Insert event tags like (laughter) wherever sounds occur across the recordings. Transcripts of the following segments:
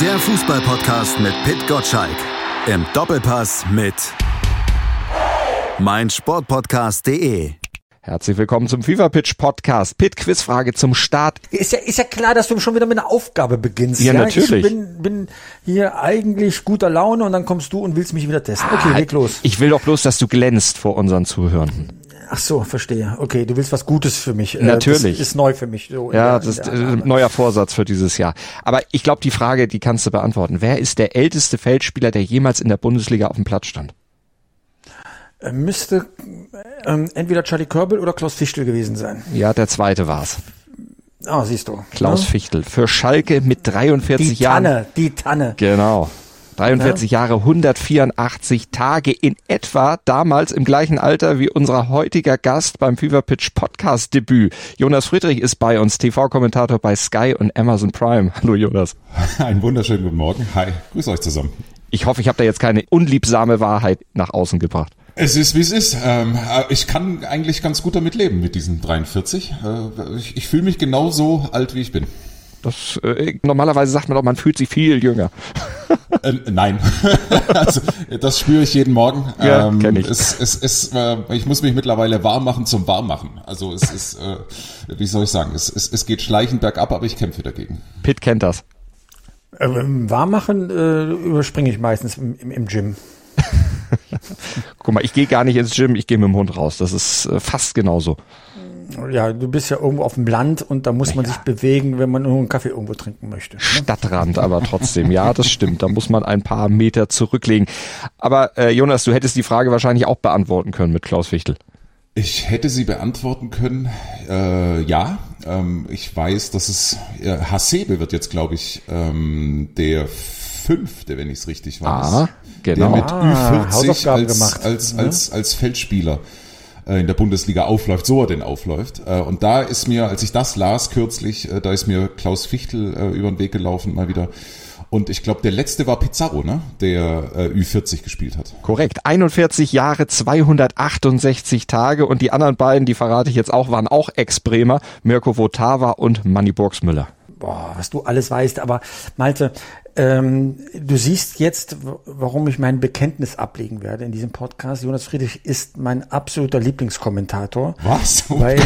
Der Fußballpodcast mit Pit Gottschalk. Im Doppelpass mit meinsportpodcast.de. Herzlich willkommen zum FIFA Pitch Podcast. Pit Quizfrage zum Start. Ist ja, ist ja klar, dass du schon wieder mit einer Aufgabe beginnst. Ja, natürlich. Ich bin, bin hier eigentlich guter Laune und dann kommst du und willst mich wieder testen. Okay, leg los. Ich will doch bloß, dass du glänzt vor unseren Zuhörenden. Ach so, verstehe. Okay, du willst was Gutes für mich. Äh, Natürlich. Das ist neu für mich. So Ja, der- das ist der äh, neuer Vorsatz für dieses Jahr. Aber ich glaube, die Frage, die kannst du beantworten. Wer ist der älteste Feldspieler, der jemals in der Bundesliga auf dem Platz stand? Äh, Müsste ähm, entweder Charlie Körbel oder Klaus Fichtel gewesen sein. Ja, der zweite war's. Ah, siehst du. Klaus Ja? Fichtel. Für Schalke mit 43 Die Jahren. Tanne, die Tanne. Genau. 43 Jahre, 184 Tage in etwa, damals im gleichen Alter wie unser heutiger Gast beim Fever Pitch Podcast Debüt. Jonas Friedrich ist bei uns, TV-Kommentator bei Sky und Amazon Prime. Hallo Jonas. (laughs) Einen wunderschönen guten Morgen. Hi, grüß euch zusammen. Ich hoffe, ich habe da jetzt keine unliebsame Wahrheit nach außen gebracht. Es ist, wie es ist. Ähm, äh, ich kann eigentlich ganz gut damit leben, mit diesen 43. Äh, ich ich fühle mich genauso alt, wie ich bin. Das, äh, normalerweise sagt man doch, man fühlt sich viel jünger. Äh, nein, (laughs) also, das spüre ich jeden Morgen. Ja, kenn ich. Es, es, es, äh, ich muss mich mittlerweile warm machen zum Warmmachen. Also es ist, äh, wie soll ich sagen, es, es, es geht schleichend bergab, aber ich kämpfe dagegen. Pitt kennt das. Ähm, Warmmachen äh, überspringe ich meistens im, im, im Gym. (laughs) Guck mal, ich gehe gar nicht ins Gym, ich gehe mit dem Hund raus. Das ist äh, fast genauso. Ja, du bist ja irgendwo auf dem Land und da muss man sich bewegen, wenn man nur einen Kaffee irgendwo trinken möchte. Ne? Stadtrand, aber trotzdem, ja, das stimmt. Da muss man ein paar Meter zurücklegen. Aber äh, Jonas, du hättest die Frage wahrscheinlich auch beantworten können mit Klaus Fichtel. Ich hätte sie beantworten können. Äh, ja, ähm, ich weiß, dass es äh, Hasebe wird jetzt, glaube ich, ähm, der fünfte, wenn ich es richtig weiß. Ah, genau. Der mit Ah, Ü40 Hausaufgaben als, gemacht, als, ne? als, als Feldspieler äh, in der Bundesliga aufläuft, so er denn aufläuft. Äh, Und da ist mir, als ich das las kürzlich, äh, da ist mir Klaus Fichtel äh, über den Weg gelaufen mal wieder. Und ich glaube, der letzte war Pizarro, ne? der äh, Ü40 gespielt hat. Korrekt. 41 Jahre, 268 Tage und die anderen beiden, die verrate ich jetzt auch, waren auch Ex-Bremer, Mirko Votava und Manny Burgsmüller. Boah, was du alles weißt, aber Malte, ähm, du siehst jetzt, warum ich mein Bekenntnis ablegen werde in diesem Podcast. Jonas Friedrich ist mein absoluter Lieblingskommentator. Was? Um Weil,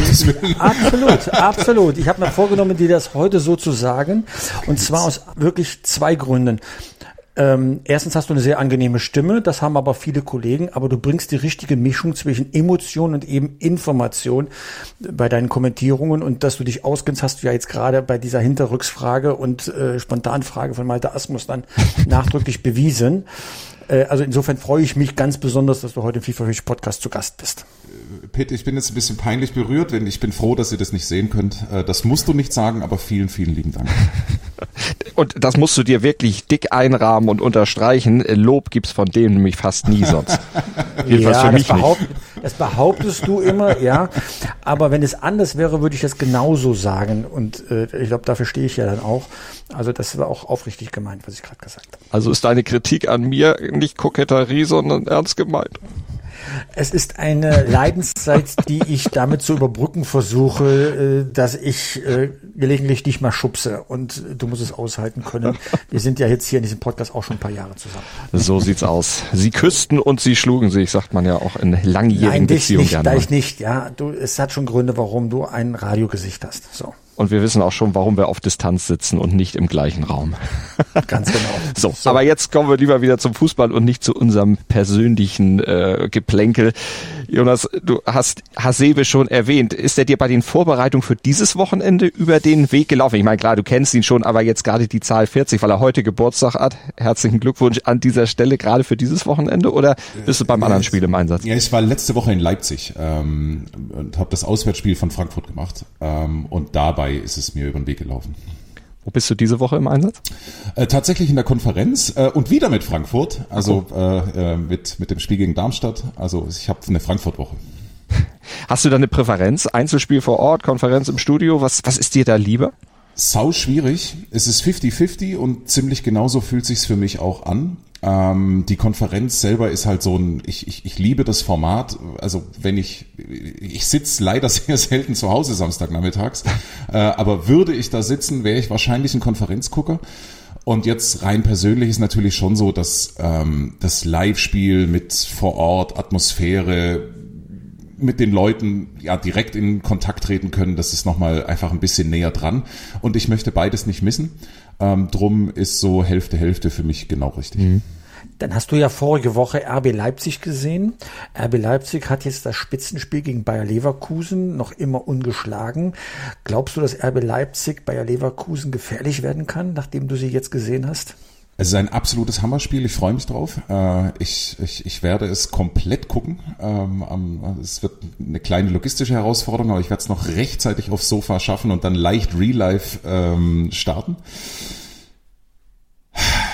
absolut, absolut. Ich habe mir vorgenommen, dir das heute so zu sagen. Und zwar aus wirklich zwei Gründen. Ähm, erstens hast du eine sehr angenehme Stimme, das haben aber viele Kollegen, aber du bringst die richtige Mischung zwischen Emotion und eben Information bei deinen Kommentierungen und dass du dich auskennst, hast du ja jetzt gerade bei dieser Hinterrücksfrage und äh, Spontanfrage von Malte Asmus dann (laughs) nachdrücklich bewiesen. Äh, also insofern freue ich mich ganz besonders, dass du heute im FIFA Fish Podcast zu Gast bist. Peter, ich bin jetzt ein bisschen peinlich berührt, denn ich bin froh, dass ihr das nicht sehen könnt. Äh, Das musst du nicht sagen, aber vielen, vielen lieben Dank. (laughs) Und das musst du dir wirklich dick einrahmen und unterstreichen. Lob gibt's von dem nämlich fast nie sonst. (laughs) Jedenfalls für das, mich nicht. behaupt, das behauptest du immer, (laughs) ja. Aber wenn es anders wäre, würde ich das genauso sagen. Und äh, ich glaube, dafür stehe ich ja dann auch. Also das war auch aufrichtig gemeint, was ich gerade gesagt habe. Also ist deine Kritik an mir nicht Koketterie, sondern ernst gemeint. Es ist eine Leidenszeit, die ich damit zu überbrücken versuche, äh, dass ich äh, gelegentlich dich mal schubse. Und du musst es aushalten können. Wir sind ja jetzt hier in diesem Podcast auch schon ein paar Jahre zusammen. So sieht's aus. Sie küssten und sie schlugen sich, sagt man ja auch in langjährigen Nein, dich Beziehungen nicht, gerne. da mal. ich nicht. Ja, du, es hat schon Gründe, warum du ein Radiogesicht hast. So, Und wir wissen auch schon, warum wir auf Distanz sitzen und nicht im gleichen Raum. (laughs) ganz genau. So, aber jetzt kommen wir lieber wieder zum Fußball und nicht zu unserem persönlichen äh, Geplänkel. Jonas, du hast Hasebe schon erwähnt. Ist er dir bei den Vorbereitungen für dieses Wochenende über den Weg gelaufen? Ich meine, klar, du kennst ihn schon, aber jetzt gerade die Zahl 40, weil er heute Geburtstag hat. Herzlichen Glückwunsch an dieser Stelle gerade für dieses Wochenende oder bist du beim anderen Spiel im Einsatz? Ja, ich war letzte Woche in Leipzig ähm, und habe das Auswärtsspiel von Frankfurt gemacht. Ähm, und dabei ist es mir über den Weg gelaufen. Wo bist du diese Woche im Einsatz? Äh, tatsächlich in der Konferenz äh, und wieder mit Frankfurt, also äh, äh, mit, mit dem Spiel gegen Darmstadt. Also ich habe eine Frankfurt-Woche. (laughs) Hast du da eine Präferenz? Einzelspiel vor Ort, Konferenz im Studio? Was, was ist dir da lieber? Sau schwierig. Es ist 50-50 und ziemlich genauso fühlt sich's für mich auch an. Ähm, die Konferenz selber ist halt so ein, ich, ich, ich liebe das Format. Also wenn ich, ich sitze leider (laughs) sehr selten zu Hause Samstagnachmittags, äh, aber würde ich da sitzen, wäre ich wahrscheinlich ein Konferenzgucker. Und jetzt rein persönlich ist natürlich schon so, dass ähm, das Live-Spiel mit vor Ort Atmosphäre mit den Leuten ja direkt in Kontakt treten können, das ist nochmal einfach ein bisschen näher dran. Und ich möchte beides nicht missen. Ähm, drum ist so Hälfte Hälfte für mich genau richtig. Mhm. Dann hast du ja vorige Woche RB Leipzig gesehen. RB Leipzig hat jetzt das Spitzenspiel gegen Bayer Leverkusen noch immer ungeschlagen. Glaubst du, dass RB Leipzig Bayer Leverkusen gefährlich werden kann, nachdem du sie jetzt gesehen hast? Es ist ein absolutes Hammerspiel. Ich freue mich drauf. Äh, ich, ich, ich werde es komplett gucken. Ähm, es wird eine kleine logistische Herausforderung, aber ich werde es noch rechtzeitig aufs Sofa schaffen und dann leicht Real Life ähm, starten.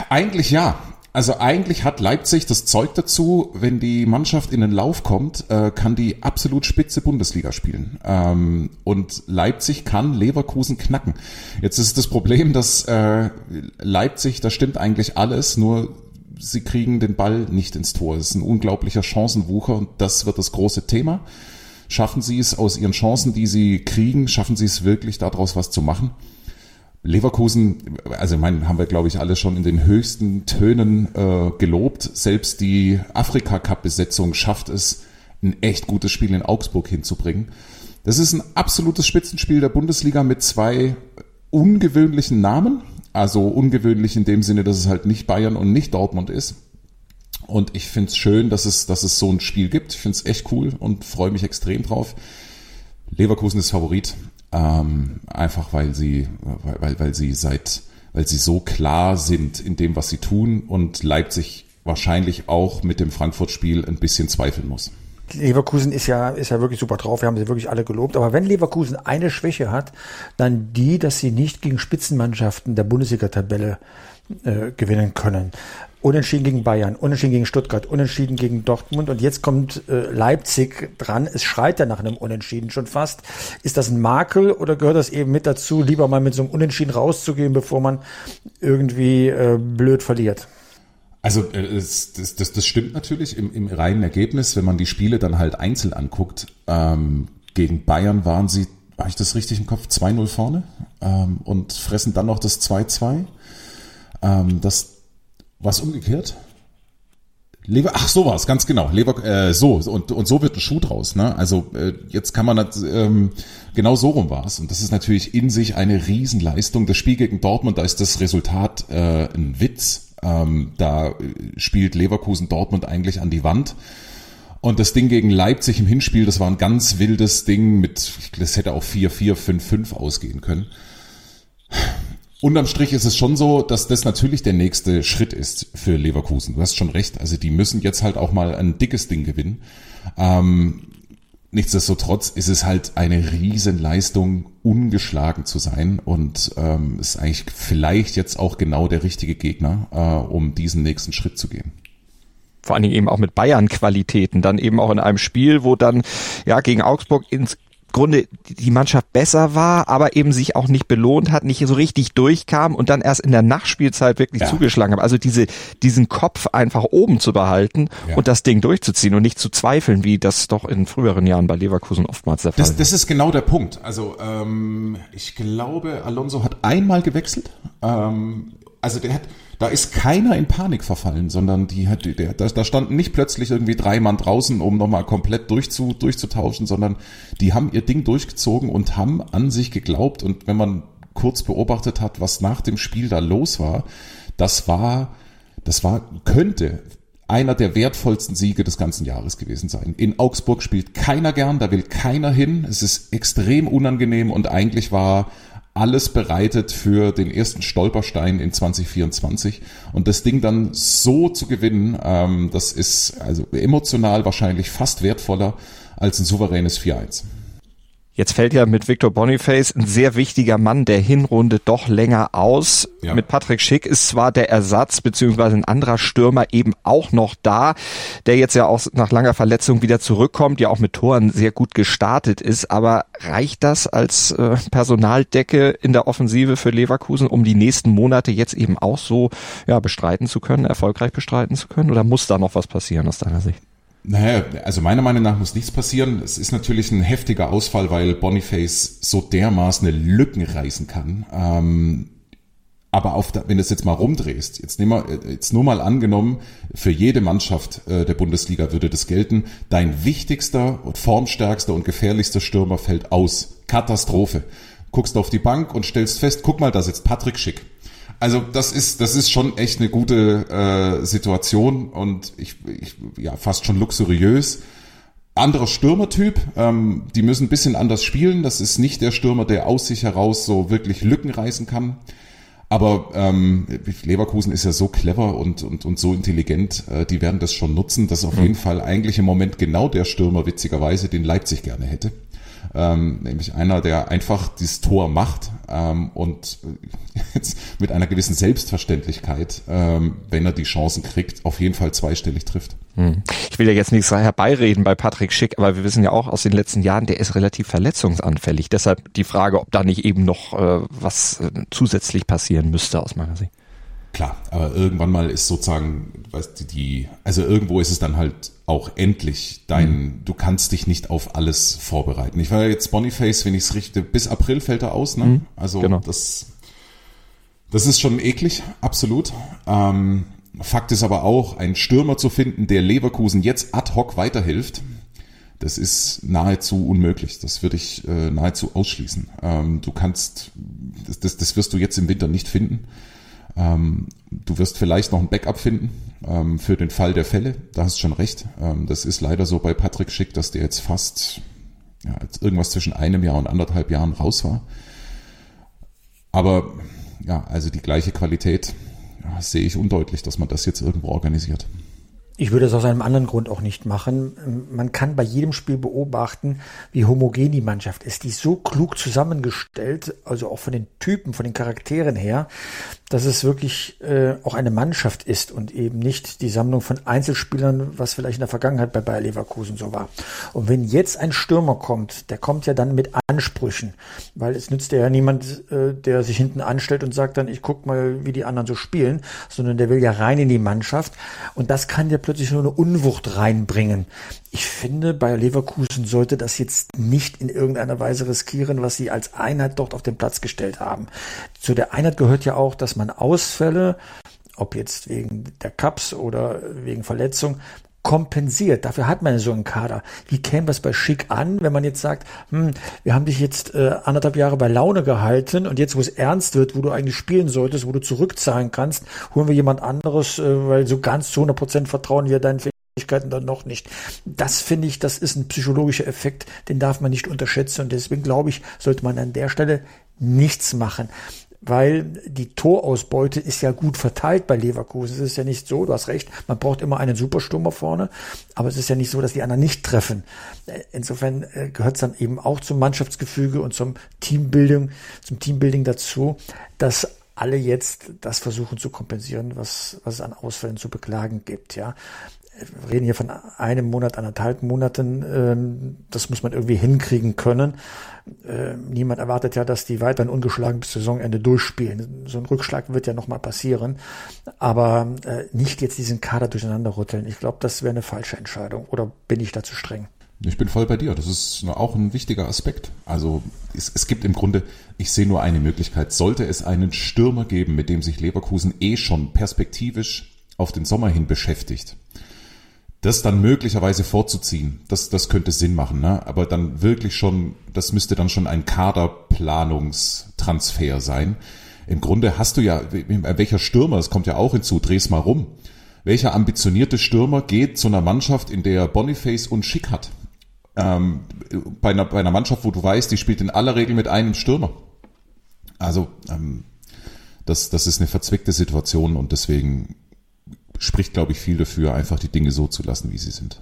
Eigentlich ja. Also eigentlich hat Leipzig das Zeug dazu, wenn die Mannschaft in den Lauf kommt, äh, kann die absolut spitze Bundesliga spielen. Ähm, und Leipzig kann Leverkusen knacken. Jetzt ist das Problem, dass äh, Leipzig, da stimmt eigentlich alles, nur sie kriegen den Ball nicht ins Tor. Es ist ein unglaublicher Chancenwucher und das wird das große Thema. Schaffen sie es aus ihren Chancen, die sie kriegen, schaffen sie es wirklich daraus was zu machen? Leverkusen, also mein, haben wir glaube ich alle schon in den höchsten Tönen äh, gelobt. Selbst die Afrika-Cup-Besetzung schafft es, ein echt gutes Spiel in Augsburg hinzubringen. Das ist ein absolutes Spitzenspiel der Bundesliga mit zwei ungewöhnlichen Namen. Also ungewöhnlich in dem Sinne, dass es halt nicht Bayern und nicht Dortmund ist. Und ich finde es schön, dass es, dass es so ein Spiel gibt. Ich finde es echt cool und freue mich extrem drauf. Leverkusen ist Favorit. Ähm, einfach weil sie, weil, weil sie seit, weil sie so klar sind in dem, was sie tun und Leipzig wahrscheinlich auch mit dem Frankfurt-Spiel ein bisschen zweifeln muss. Leverkusen ist ja, ist ja wirklich super drauf. Wir haben sie wirklich alle gelobt. Aber wenn Leverkusen eine Schwäche hat, dann die, dass sie nicht gegen Spitzenmannschaften der Bundesliga-Tabelle äh, gewinnen können. Unentschieden gegen Bayern, unentschieden gegen Stuttgart, unentschieden gegen Dortmund und jetzt kommt äh, Leipzig dran. Es schreit ja nach einem Unentschieden schon fast. Ist das ein Makel oder gehört das eben mit dazu, lieber mal mit so einem Unentschieden rauszugehen, bevor man irgendwie äh, blöd verliert? Also äh, das, das, das, stimmt natürlich im, im reinen Ergebnis, wenn man die Spiele dann halt einzeln anguckt. Ähm, gegen Bayern waren sie, habe ich das richtig im Kopf, 2-0 vorne ähm, und fressen dann noch das 2-2. Ähm, das was umgekehrt? Lever, ach so war's, ganz genau. Lever, äh, so und und so wird ein Schuh draus. Ne? Also äh, jetzt kann man das, ähm, genau so rum war's und das ist natürlich in sich eine Riesenleistung. Das Spiel gegen Dortmund, da ist das Resultat äh, ein Witz. Ähm, da spielt Leverkusen Dortmund eigentlich an die Wand. Und das Ding gegen Leipzig im Hinspiel, das war ein ganz wildes Ding mit, das hätte auch 4-4, 5-5 ausgehen können. Unterm Strich ist es schon so, dass das natürlich der nächste Schritt ist für Leverkusen. Du hast schon recht. Also die müssen jetzt halt auch mal ein dickes Ding gewinnen. Ähm, nichtsdestotrotz ist es halt eine Riesenleistung, ungeschlagen zu sein und ähm, ist eigentlich vielleicht jetzt auch genau der richtige Gegner, äh, um diesen nächsten Schritt zu gehen vor allen Dingen eben auch mit Bayern-Qualitäten, dann eben auch in einem Spiel, wo dann ja gegen Augsburg ins Grunde die Mannschaft besser war, aber eben sich auch nicht belohnt hat, nicht so richtig durchkam und dann erst in der Nachspielzeit wirklich ja. zugeschlagen hat. Also diese, diesen Kopf einfach oben zu behalten ja. und das Ding durchzuziehen und nicht zu zweifeln, wie das doch in früheren Jahren bei Leverkusen oftmals der Fall das, war. Das ist genau der Punkt. Also ähm, ich glaube, Alonso hat einmal gewechselt. Ähm, also der hat da ist keiner in Panik verfallen, sondern die hat, der, da, da standen nicht plötzlich irgendwie drei Mann draußen, um nochmal komplett durchzu, durchzutauschen, sondern die haben ihr Ding durchgezogen und haben an sich geglaubt. Und wenn man kurz beobachtet hat, was nach dem Spiel da los war, das war, das war, könnte einer der wertvollsten Siege des ganzen Jahres gewesen sein. In Augsburg spielt keiner gern, da will keiner hin. Es ist extrem unangenehm und eigentlich war alles bereitet für den ersten Stolperstein in 2024 und das Ding dann so zu gewinnen, ähm, das ist also emotional wahrscheinlich fast wertvoller als ein souveränes 4-1. Jetzt fällt ja mit Victor Boniface ein sehr wichtiger Mann der Hinrunde doch länger aus. Ja. Mit Patrick Schick ist zwar der Ersatz beziehungsweise ein anderer Stürmer eben auch noch da, der jetzt ja auch nach langer Verletzung wieder zurückkommt, ja auch mit Toren sehr gut gestartet ist. Aber reicht das als äh, Personaldecke in der Offensive für Leverkusen, um die nächsten Monate jetzt eben auch so ja, bestreiten zu können, erfolgreich bestreiten zu können? Oder muss da noch was passieren aus deiner Sicht? Naja, also meiner Meinung nach muss nichts passieren. Es ist natürlich ein heftiger Ausfall, weil Boniface so dermaßen Lücken reißen kann. Ähm, Aber auf der, wenn du es jetzt mal rumdrehst, jetzt, nehmen wir, jetzt nur mal angenommen, für jede Mannschaft äh, der Bundesliga würde das gelten, dein wichtigster und formstärkster und gefährlichster Stürmer fällt aus. Katastrophe. Guckst auf die Bank und stellst fest, guck mal, da sitzt Patrick Schick. Also das ist das ist schon echt eine gute äh, Situation und ich, ich ja fast schon luxuriös. Anderer Stürmertyp, ähm, die müssen ein bisschen anders spielen. Das ist nicht der Stürmer, der aus sich heraus so wirklich Lücken reißen kann. Aber ähm, Leverkusen ist ja so clever und, und, und so intelligent, äh, die werden das schon nutzen. Das ist auf mhm. jeden Fall eigentlich im Moment genau der Stürmer, witzigerweise, den Leipzig gerne hätte ähm, nämlich einer, der einfach dieses Tor macht ähm, und jetzt mit einer gewissen Selbstverständlichkeit, ähm, wenn er die Chancen kriegt, auf jeden Fall zweistellig trifft. Hm. Ich will ja jetzt nichts herbeireden bei Patrick Schick, aber wir wissen ja auch aus den letzten Jahren, der ist relativ verletzungsanfällig. Deshalb die Frage, ob da nicht eben noch äh, was äh, zusätzlich passieren müsste aus meiner Sicht. Klar, aber irgendwann mal ist sozusagen, weißt du, die, also irgendwo ist es dann halt auch endlich dein, mhm. du kannst dich nicht auf alles vorbereiten. Ich war ja jetzt Boniface, wenn ich es richte, bis April fällt er aus, ne? Mhm, also genau. das, das ist schon eklig, absolut. Ähm, Fakt ist aber auch, einen Stürmer zu finden, der Leverkusen jetzt ad hoc weiterhilft, das ist nahezu unmöglich. Das würde ich äh, nahezu ausschließen. Ähm, du kannst, das, das, das wirst du jetzt im Winter nicht finden. Ähm, du wirst vielleicht noch ein Backup finden ähm, für den Fall der Fälle. Da hast du schon recht. Ähm, das ist leider so bei Patrick Schick, dass der jetzt fast ja, jetzt irgendwas zwischen einem Jahr und anderthalb Jahren raus war. Aber ja, also die gleiche Qualität ja, sehe ich undeutlich, dass man das jetzt irgendwo organisiert. Ich würde es aus einem anderen Grund auch nicht machen. Man kann bei jedem Spiel beobachten, wie homogen die Mannschaft ist. Die ist so klug zusammengestellt, also auch von den Typen, von den Charakteren her, dass es wirklich äh, auch eine Mannschaft ist und eben nicht die Sammlung von Einzelspielern, was vielleicht in der Vergangenheit bei Bayer Leverkusen so war. Und wenn jetzt ein Stürmer kommt, der kommt ja dann mit Ansprüchen, weil es nützt ja niemand, äh, der sich hinten anstellt und sagt dann, ich guck mal, wie die anderen so spielen, sondern der will ja rein in die Mannschaft und das kann ja plötzlich nur eine Unwucht reinbringen. Ich finde, Bayer Leverkusen sollte das jetzt nicht in irgendeiner Weise riskieren, was sie als Einheit dort auf den Platz gestellt haben. Zu der Einheit gehört ja auch, dass man Ausfälle, ob jetzt wegen der Cups oder wegen Verletzung, kompensiert. Dafür hat man so einen Kader. Wie käme das bei Schick an, wenn man jetzt sagt, hm, wir haben dich jetzt äh, anderthalb Jahre bei Laune gehalten und jetzt, wo es ernst wird, wo du eigentlich spielen solltest, wo du zurückzahlen kannst, holen wir jemand anderes, äh, weil so ganz zu 100 Prozent vertrauen wir deinen Fähigkeiten dann noch nicht. Das finde ich, das ist ein psychologischer Effekt, den darf man nicht unterschätzen und deswegen glaube ich, sollte man an der Stelle nichts machen weil die Torausbeute ist ja gut verteilt bei Leverkusen. Es ist ja nicht so, du hast recht, man braucht immer einen Superstürmer vorne, aber es ist ja nicht so, dass die anderen nicht treffen. Insofern äh, gehört es dann eben auch zum Mannschaftsgefüge und zum Teambuilding, zum Teambuilding dazu, dass alle jetzt das versuchen zu kompensieren, was, was es an Ausfällen zu beklagen gibt, ja wir reden hier von einem Monat, anderthalb Monaten. Ähm, das muss man irgendwie hinkriegen können. Ähm, niemand erwartet ja, dass die weiterhin ungeschlagen bis Saisonende durchspielen. So ein Rückschlag wird ja nochmal passieren. Aber äh, nicht jetzt diesen Kader durcheinander rütteln. Ich glaube, das wäre eine falsche Entscheidung. Oder bin ich da zu streng? Ich bin voll bei dir. Das ist auch ein wichtiger Aspekt. Also es, es, gibt im Grunde, ich sehe nur eine Möglichkeit. Sollte es einen Stürmer geben, mit dem sich Leverkusen eh schon perspektivisch auf den Sommer hin beschäftigt, das dann möglicherweise vorzuziehen, das, das könnte Sinn machen, ne? aber dann wirklich schon, das müsste dann schon ein Kaderplanungstransfer sein. Im Grunde hast du ja, welcher Stürmer, das kommt ja auch hinzu, dreh's mal rum. Welcher ambitionierte Stürmer geht zu einer Mannschaft, in der Boniface und Schick hat? Ähm, bei, einer, bei einer Mannschaft, wo du weißt, die spielt in aller Regel mit einem Stürmer. Also ähm, das, das ist eine verzwickte Situation und deswegen spricht, glaube ich, viel dafür, einfach die Dinge so zu lassen, wie sie sind.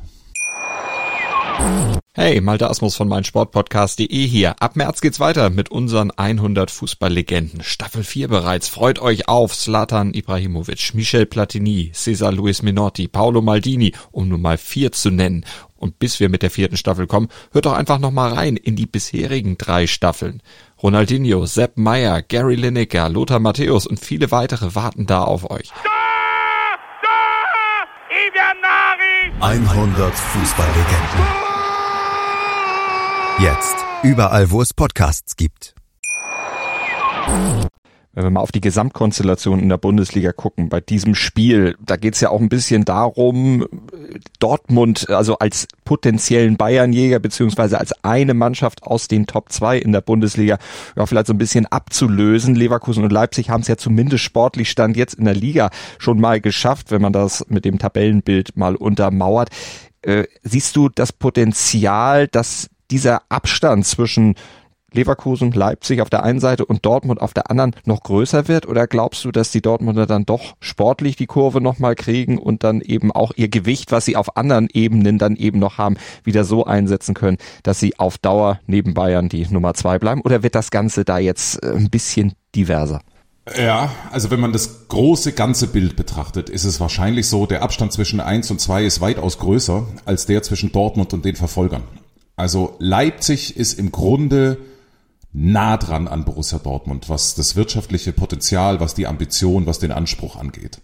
Hey, Malte Asmus von meinsportpodcast.de hier. Ab März geht's weiter mit unseren 100 Fußballlegenden. Staffel 4 bereits. Freut euch auf Slatan Ibrahimovic, Michel Platini, Cesar Luis Minotti, Paolo Maldini, um nur mal vier zu nennen. Und bis wir mit der vierten Staffel kommen, hört doch einfach noch mal rein in die bisherigen drei Staffeln. Ronaldinho, Sepp Meyer, Gary Lineker, Lothar Matthäus und viele weitere warten da auf euch. 100 Fußballlegenden. Jetzt überall, wo es Podcasts gibt. wenn wir mal auf die Gesamtkonstellation in der Bundesliga gucken, bei diesem Spiel, da geht's ja auch ein bisschen darum, Dortmund, also als potenziellen Bayernjäger, beziehungsweise als eine Mannschaft aus den Top 2 in der Bundesliga, ja, vielleicht so ein bisschen abzulösen. Leverkusen und Leipzig haben es ja zumindest sportlich Stand jetzt in der Liga schon mal geschafft, wenn man das mit dem Tabellenbild mal untermauert. Äh, siehst du das Potenzial, dass dieser Abstand zwischen Leverkusen, Leipzig auf der einen Seite und Dortmund auf der anderen noch größer wird? Oder glaubst du, dass die Dortmunder dann doch sportlich die Kurve nochmal kriegen und dann eben auch ihr Gewicht, was sie auf anderen Ebenen dann eben noch haben, wieder so einsetzen können, dass sie auf Dauer neben Bayern die Nummer zwei bleiben? Oder wird das Ganze da jetzt äh, ein bisschen diverser? Ja, also wenn man das große ganze Bild betrachtet, ist es wahrscheinlich so, der Abstand zwischen eins und zwei ist weitaus größer als der zwischen Dortmund und den Verfolgern. Also Leipzig ist im Grunde nah dran an Borussia Dortmund, was das wirtschaftliche Potenzial, was die Ambition, was den Anspruch angeht.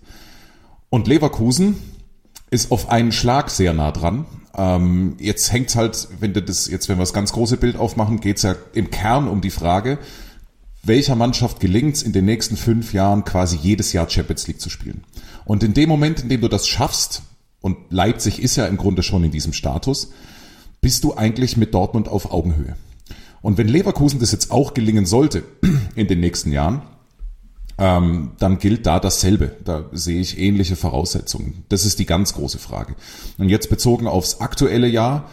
Und Leverkusen ist auf einen Schlag sehr nah dran. Ähm, jetzt hängt's halt, wenn du das, jetzt wenn wir das ganz große Bild aufmachen, geht's ja im Kern um die Frage, welcher Mannschaft gelingt's in den nächsten fünf Jahren quasi jedes Jahr Champions League zu spielen. Und in dem Moment, in dem du das schaffst, und Leipzig ist ja im Grunde schon in diesem Status, bist du eigentlich mit Dortmund auf Augenhöhe. Und wenn Leverkusen das jetzt auch gelingen sollte (clears throat) in den nächsten Jahren, ähm, dann gilt da dasselbe. Da sehe ich ähnliche Voraussetzungen. Das ist die ganz große Frage. Und jetzt bezogen aufs aktuelle Jahr,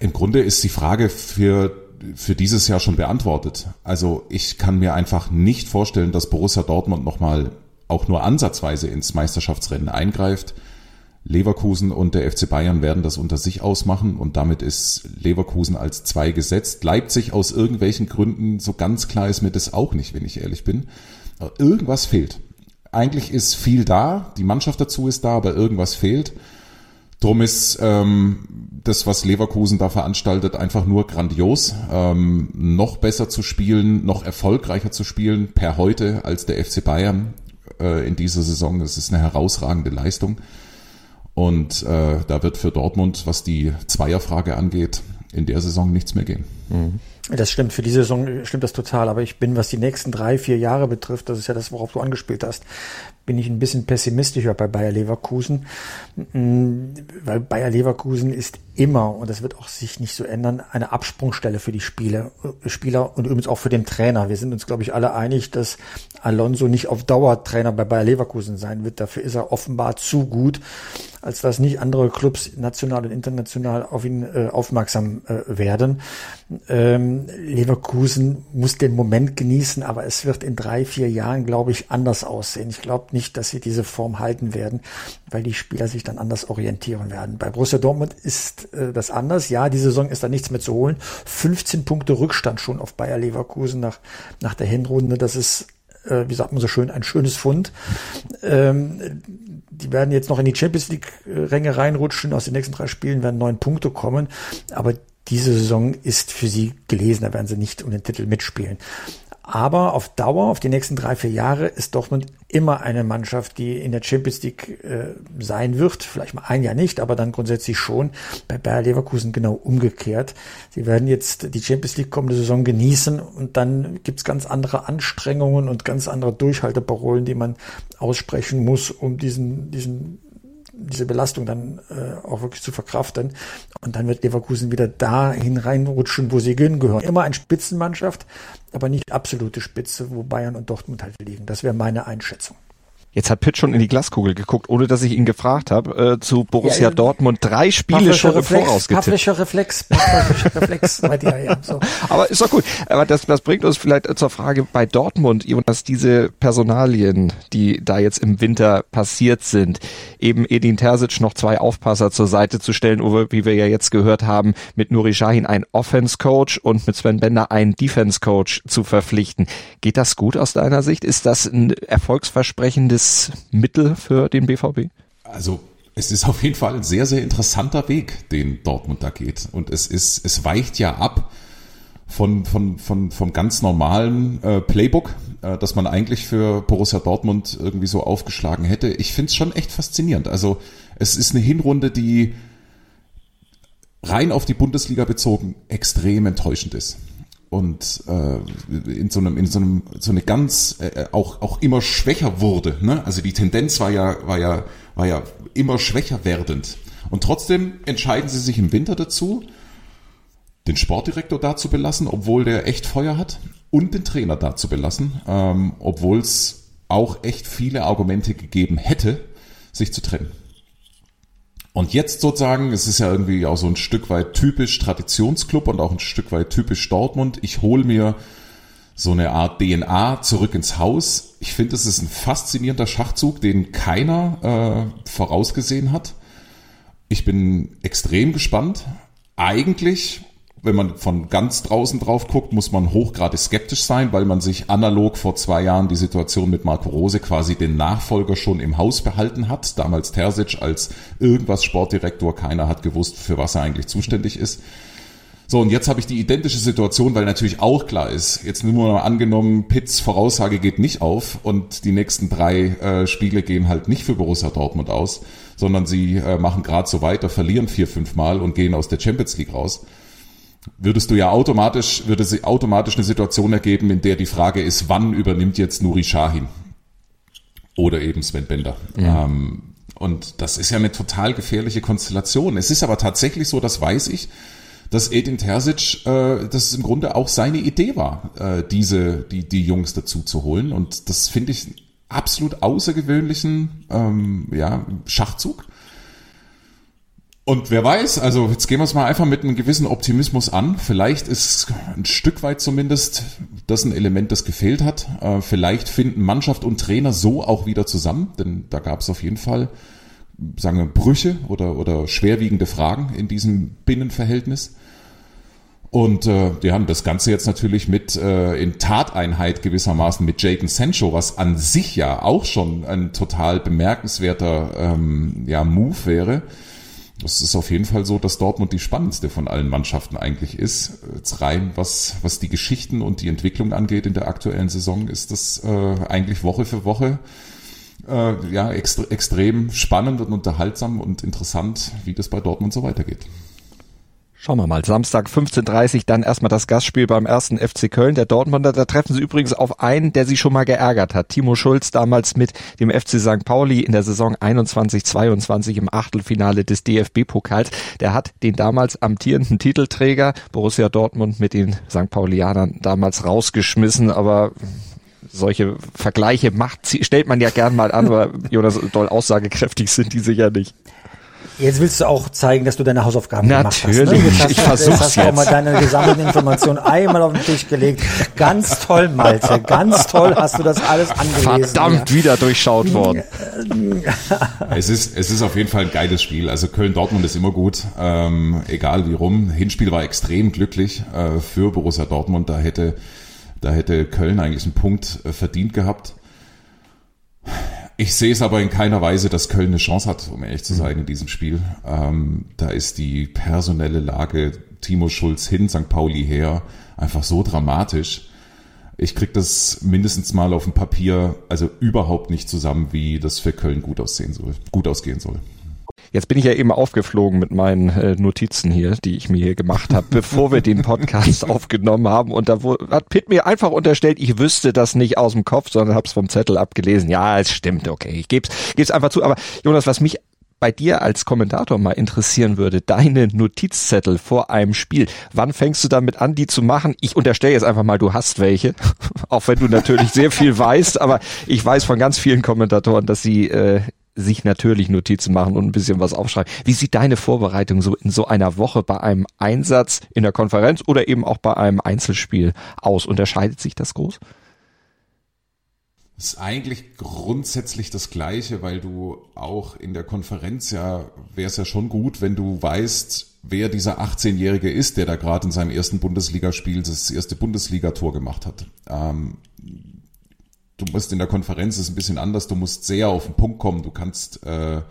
im Grunde ist die Frage für für dieses Jahr schon beantwortet. Also ich kann mir einfach nicht vorstellen, dass Borussia Dortmund nochmal auch nur ansatzweise ins Meisterschaftsrennen eingreift. Leverkusen und der FC Bayern werden das unter sich ausmachen und damit ist Leverkusen als zwei gesetzt. Leipzig aus irgendwelchen Gründen, so ganz klar ist mir das auch nicht, wenn ich ehrlich bin. Irgendwas fehlt. Eigentlich ist viel da, die Mannschaft dazu ist da, aber irgendwas fehlt. Drum ist ähm, das, was Leverkusen da veranstaltet, einfach nur grandios. Ähm, noch besser zu spielen, noch erfolgreicher zu spielen per heute als der FC Bayern äh, in dieser Saison. Das ist eine herausragende Leistung. Und äh, da wird für Dortmund, was die Zweierfrage angeht, in der Saison nichts mehr gehen. Mhm. Das stimmt, für diese Saison stimmt das total. Aber ich bin, was die nächsten drei, vier Jahre betrifft, das ist ja das, worauf du angespielt hast, bin ich ein bisschen pessimistischer bei Bayer Leverkusen, mm, weil Bayer Leverkusen ist immer, und das wird auch sich nicht so ändern, eine Absprungstelle für die Spieler, äh, Spieler und übrigens auch für den Trainer. Wir sind uns, glaube ich, alle einig, dass Alonso nicht auf Dauer Trainer bei Bayer Leverkusen sein wird. Dafür ist er offenbar zu gut, als dass nicht andere Clubs national und international auf ihn äh, aufmerksam äh, werden. Ähm, Leverkusen muss den Moment genießen, aber es wird in drei, vier Jahren, glaube ich, anders aussehen. Ich glaube nicht, dass sie diese Form halten werden, weil die Spieler sich dann anders orientieren werden. Bei Borussia Dortmund ist äh, das anders. Ja, die Saison ist da nichts mehr zu holen. 15 Punkte Rückstand schon auf Bayer Leverkusen nach, nach der Hinrunde. Das ist äh, wie sagt man so schön, ein schönes Fund. Ähm, die werden jetzt noch in die Champions League-Ränge reinrutschen. Aus den nächsten drei Spielen werden neun Punkte kommen. Aber diese Saison ist für sie gelesen. Da werden sie nicht um den Titel mitspielen. Aber auf Dauer, auf die nächsten drei, vier Jahre, ist Dortmund immer eine Mannschaft, die in der Champions League äh, sein wird. Vielleicht mal ein Jahr nicht, aber dann grundsätzlich schon. Bei Bayer Leverkusen genau umgekehrt. Sie werden jetzt die Champions League kommende Saison genießen und dann gibt's ganz andere Anstrengungen und ganz andere Durchhalteparolen, die man aussprechen muss, um diesen, diesen diese Belastung dann äh, auch wirklich zu verkraften. Und dann wird Leverkusen wieder dahin reinrutschen, wo sie gehören. Immer eine Spitzenmannschaft, aber nicht absolute Spitze, wo Bayern und Dortmund halt liegen. Das wäre meine Einschätzung. Jetzt hat Pitt schon in die Glaskugel geguckt, ohne dass ich ihn gefragt habe, äh, zu Borussia ja, Dortmund drei Spiele schon Reflex, im Voraus getippt. Pavlischer Reflex, Pavlischer Reflex (laughs) bei dir, ja. So. Aber ist doch gut. Aber das, das bringt uns vielleicht zur Frage bei Dortmund, dass diese Personalien, die da jetzt im Winter passiert sind, eben Edin Terzic noch zwei Aufpasser zur Seite zu stellen, wie wir ja jetzt gehört haben, mit Nuri Sahin ein Offense-Coach und mit Sven Bender einen Defense-Coach zu verpflichten. Geht das gut aus deiner Sicht? Ist das ein erfolgsversprechendes Mittel für den BVB? Also es ist auf jeden Fall ein sehr, sehr interessanter Weg, den Dortmund da geht. Und es ist, es weicht ja ab von, von, von, vom ganz normalen äh, Playbook, äh, das man eigentlich für Borussia Dortmund irgendwie so aufgeschlagen hätte. Ich finde es schon echt faszinierend. Also es ist eine Hinrunde, die rein auf die Bundesliga bezogen extrem enttäuschend ist. Und äh, in so einem in so einem so eine ganz äh, auch auch immer schwächer wurde. Ne? Also die Tendenz war ja war ja war ja immer schwächer werdend. Und trotzdem entscheiden sie sich im Winter dazu, den Sportdirektor da zu belassen, obwohl der echt Feuer hat, und den Trainer da zu belassen, ähm, obwohl es auch echt viele Argumente gegeben hätte, sich zu trennen. Und jetzt sozusagen, es ist ja irgendwie auch so ein Stück weit typisch Traditionsclub und auch ein Stück weit typisch Dortmund. Ich hole mir so eine Art DNA zurück ins Haus. Ich finde, es ist ein faszinierender Schachzug, den keiner äh, vorausgesehen hat. Ich bin extrem gespannt. Eigentlich wenn man von ganz draußen drauf guckt, muss man hochgradig skeptisch sein, weil man sich analog vor zwei Jahren die Situation mit Marco Rose quasi den Nachfolger schon im Haus behalten hat. Damals Terzic als irgendwas Sportdirektor, keiner hat gewusst, für was er eigentlich zuständig ist. So, und jetzt habe ich die identische Situation, weil natürlich auch klar ist, jetzt nur mal angenommen, Pitts Voraussage geht nicht auf und die nächsten drei äh, Spiele gehen halt nicht für Borussia Dortmund aus, sondern sie äh, machen gerade so weiter, verlieren vier, fünf Mal und gehen aus der Champions League raus würdest du ja automatisch, würde sich automatisch eine Situation ergeben, in der die Frage ist, wann übernimmt jetzt Nuri Shahin? Oder eben Sven Bender. Ja. Ähm, und das ist ja eine total gefährliche Konstellation. Es ist aber tatsächlich so, das weiß ich, dass Edin Terzic, äh, dass es im Grunde auch seine Idee war, äh, diese, die, die Jungs dazu zu holen. Und das finde ich absolut außergewöhnlichen ähm, ja, Schachzug. Und wer weiß, also jetzt gehen wir es mal einfach mit einem gewissen Optimismus an. Vielleicht ist ein Stück weit zumindest das ein Element, das gefehlt hat. Äh, vielleicht finden Mannschaft und Trainer so auch wieder zusammen, denn da gab es auf jeden Fall, sagen wir, Brüche oder, oder schwerwiegende Fragen in diesem Binnenverhältnis. Und äh, die haben das Ganze jetzt natürlich mit äh, in Tateinheit gewissermaßen mit Jadon Sancho, was an sich ja auch schon ein total bemerkenswerter ähm, ja, Move wäre das ist auf jeden Fall so, dass Dortmund die spannendste von allen Mannschaften eigentlich ist. Jetzt rein, was, was die Geschichten und die Entwicklung angeht in der aktuellen Saison, ist das äh, eigentlich Woche für Woche äh, ja extre extrem spannend und unterhaltsam und interessant, wie das bei Dortmund so weitergeht. Schauen wir mal, Samstag 15.30 dann erstmal das Gastspiel beim ersten FC Köln. Der Dortmunder, da treffen sie übrigens auf einen, der sie schon mal geärgert hat. Timo Schulz damals mit dem FC St. Pauli in der Saison 21-22 im Achtelfinale des DFB-Pokals. Der hat den damals amtierenden Titelträger Borussia Dortmund mit den St. Paulianern damals rausgeschmissen, aber solche Vergleiche macht, stellt man ja gern mal an, aber (laughs) Jonas, doll aussagekräftig sind die sicher nicht. Jetzt willst du auch zeigen, dass du deine Hausaufgaben Natürlich. gemacht hast. Natürlich, ne? ich versuch's jetzt. Hast du auch mal deine gesammelten Informationen einmal auf den Tisch gelegt. Ganz toll, Malte. Ganz toll hast du das alles angelesen. Verdammt, ja. wieder durchschaut worden. (laughs) es ist, es ist auf jeden Fall ein geiles Spiel. Also Köln-Dortmund ist immer gut, ähm, egal wie rum. Hinspiel war extrem glücklich äh, für Borussia Dortmund. Da hätte, da hätte Köln eigentlich einen Punkt äh, verdient gehabt. Ich sehe es aber in keiner Weise, dass Köln eine Chance hat, um ehrlich zu sein, in diesem Spiel. Ähm, da ist die personelle Lage Timo Schulz hin, St. Pauli her, einfach so dramatisch. Ich krieg das mindestens mal auf dem Papier, also überhaupt nicht zusammen, wie das für Köln gut aussehen soll, gut ausgehen soll. Jetzt bin ich ja eben aufgeflogen mit meinen äh, Notizen hier, die ich mir hier gemacht habe, bevor wir den Podcast (laughs) aufgenommen haben. Und da hat Pitt mir einfach unterstellt, ich wüsste das nicht aus dem Kopf, sondern habe es vom Zettel abgelesen. Ja, es stimmt, okay, ich gebe es einfach zu. Aber Jonas, was mich bei dir als Kommentator mal interessieren würde, deine Notizzettel vor einem Spiel. Wann fängst du damit an, die zu machen? Ich unterstelle jetzt einfach mal, du hast welche, (laughs) auch wenn du natürlich sehr viel weißt, aber ich weiß von ganz vielen Kommentatoren, dass sie äh, sich natürlich Notizen machen und ein bisschen was aufschreiben. Wie sieht deine Vorbereitung so in so einer Woche bei einem Einsatz in der Konferenz oder eben auch bei einem Einzelspiel aus? Unterscheidet sich das groß? Ist eigentlich grundsätzlich das Gleiche, weil du auch in der Konferenz ja, wäre es ja schon gut, wenn du weißt, wer dieser 18-Jährige ist, der da gerade in seinem ersten Bundesligaspiel das erste Bundesligator gemacht hat. Ähm, du musst in der Konferenz ist ein bisschen anders, du musst sehr auf den Punkt kommen, du kannst, äh,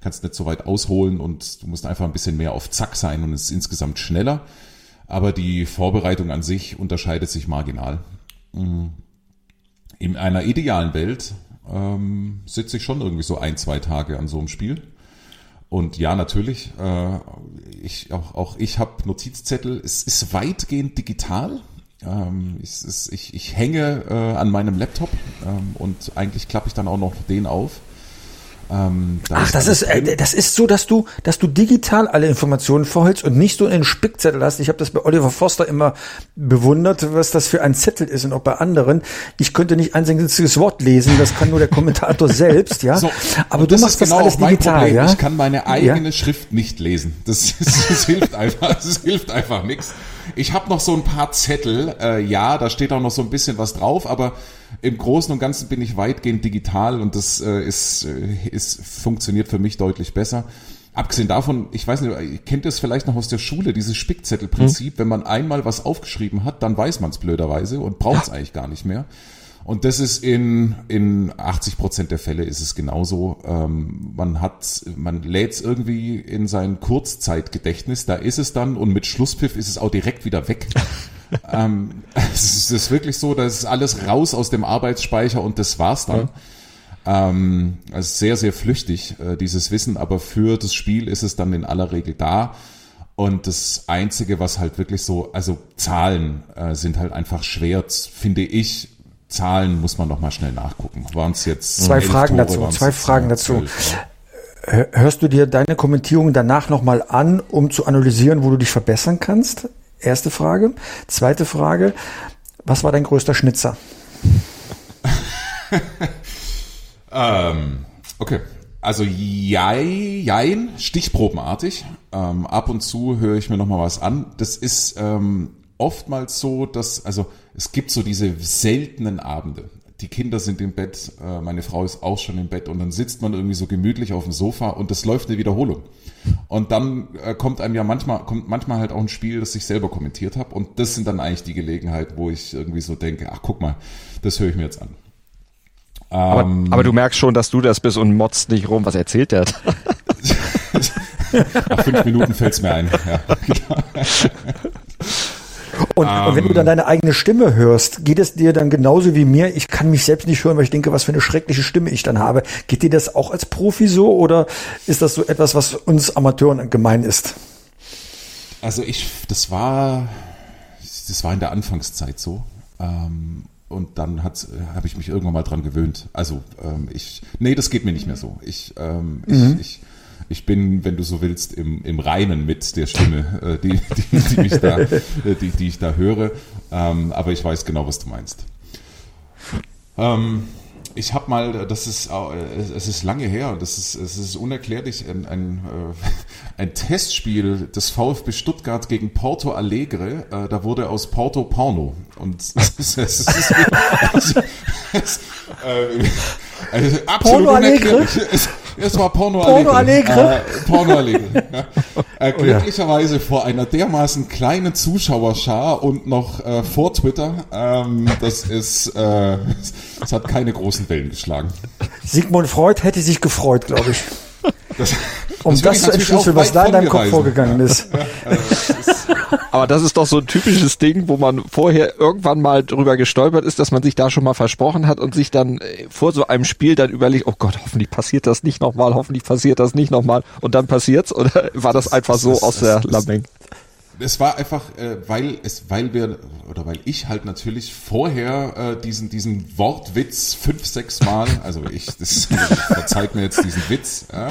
kannst nicht so weit ausholen und du musst einfach ein bisschen mehr auf Zack sein und es ist insgesamt schneller. Aber die Vorbereitung an sich unterscheidet sich marginal. Mhm. In einer idealen Welt ähm, sitze ich schon irgendwie so ein, zwei Tage an so einem Spiel. Und ja, natürlich, äh, ich, auch, auch ich habe Notizzettel. Es ist weitgehend digital. Ähm, ich, ich, ich hänge äh, an meinem Laptop ähm, und eigentlich klappe ich dann auch noch den auf. Ähm, Ach, das ist, äh, das ist so, dass du, dass du digital alle Informationen vorhältst und nicht so einen Spickzettel hast. Ich habe das bei Oliver Foster immer bewundert, was das für ein Zettel ist und auch bei anderen. Ich könnte nicht ein einziges Wort lesen, das kann nur der Kommentator (laughs) selbst, ja. So, Aber du machst ist das genau alles digital, Problem. ja. Ich kann meine eigene Ja. Schrift nicht lesen. Das, (laughs) das, das hilft einfach, das hilft einfach nichts. Ich habe noch so ein paar Zettel, äh, ja, da steht auch noch so ein bisschen was drauf, aber im Großen und Ganzen bin ich weitgehend digital und das äh, ist, äh, ist funktioniert für mich deutlich besser. Abgesehen davon, ich weiß nicht, ihr kennt es vielleicht noch aus der Schule, dieses Spickzettelprinzip, wenn man einmal was aufgeschrieben hat, dann weiß man es blöderweise und braucht es eigentlich gar nicht mehr. Und das ist in, in 80 Prozent der Fälle ist es genauso. Ähm, man hat, man lädt es irgendwie in sein Kurzzeitgedächtnis, da ist es dann und mit Schlusspfiff ist es auch direkt wieder weg. (laughs) ähm, es ist, wirklich so, da ist alles raus aus dem Arbeitsspeicher und das war's dann. Ähm, also sehr, sehr flüchtig, äh, dieses Wissen, aber für das Spiel ist es dann in aller Regel da. Und das Einzige, was halt wirklich so, also Zahlen äh, sind halt einfach schwer, finde ich. Zahlen muss man noch mal schnell nachgucken. Waren es jetzt Zwei Fragen Tore, dazu, zwei Fragen dazu. Hörst du dir deine Kommentierung danach nochmal an, um zu analysieren, wo du dich verbessern kannst? Erste Frage. Zweite Frage. Was war dein größter Schnitzer? (laughs) Ähm, okay. Also jei, jein, stichprobenartig. Ähm, ab und zu höre ich mir noch mal was an. Das ist ähm, oftmals so, dass, also es gibt so diese seltenen Abende. Die Kinder sind im Bett, äh, meine Frau ist auch schon im Bett und dann sitzt man irgendwie so gemütlich auf dem Sofa und das läuft eine Wiederholung. Und dann äh, kommt einem ja manchmal, kommt manchmal halt auch ein Spiel, das ich selber kommentiert habe und das sind dann eigentlich die Gelegenheiten, wo ich irgendwie so denke, ach guck mal, das höre ich mir jetzt an. Aber, Ähm, aber du merkst schon, dass du das bist und motzt nicht rum. Was erzählt der? (laughs) Nach fünf Minuten fällt's mir ein. Ja. (laughs) Und, und wenn du dann deine eigene Stimme hörst, geht es dir dann genauso wie mir? Ich kann mich selbst nicht hören, weil ich denke, was für eine schreckliche Stimme ich dann habe. Geht dir das auch als Profi so oder ist das so etwas, was uns Amateuren gemein ist? Also ich, das war, das war in der Anfangszeit so. Ähm, und dann habe ich mich irgendwann mal dran gewöhnt. Also ähm, ich, nee, das geht mir nicht mehr so. Ich, ähm, ich, ich, ich bin, wenn du so willst, im, im Reinen mit der Stimme, äh, die, die, die, mich da, äh, die, die ich da höre. Ähm, aber ich weiß genau, was du meinst. Ähm, ich habe mal, das ist, äh, es ist lange her, das ist, es ist unerklärlich, ein, ein, äh, ein Testspiel des VfB Stuttgart gegen Porto Alegre, da wurde aus Porto Porno. Und (laughs) es ist, es ist, es, es, äh, also absolut Porno Alegre? unerklärlich. Es, es war Porno, Porno. Alegre? Äh, Porno Alegre. Ja. (laughs) Äh, glücklicherweise vor einer dermaßen kleinen Zuschauerschar und noch äh, vor Twitter, ähm, das ist, äh, (laughs) es hat keine großen Wellen geschlagen. Sigmund Freud hätte sich gefreut, glaube ich. Das, Um das das, zu entschlüsseln, was da in deinem Kopf vorgegangen ist. (laughs) Aber das ist doch so ein typisches Ding, wo man vorher irgendwann mal drüber gestolpert ist, dass man sich da schon mal versprochen hat und sich dann äh, vor so einem Spiel dann überlegt, oh Gott, hoffentlich passiert das nicht nochmal, hoffentlich passiert das nicht nochmal und dann passiert's oder (laughs) war das einfach so aus der Lameng? Es war einfach, äh, weil es, weil wir oder weil ich halt natürlich vorher äh, diesen diesen Wortwitz fünf, sechs Mal, also ich, das (laughs) verzeiht mir jetzt diesen Witz, ja,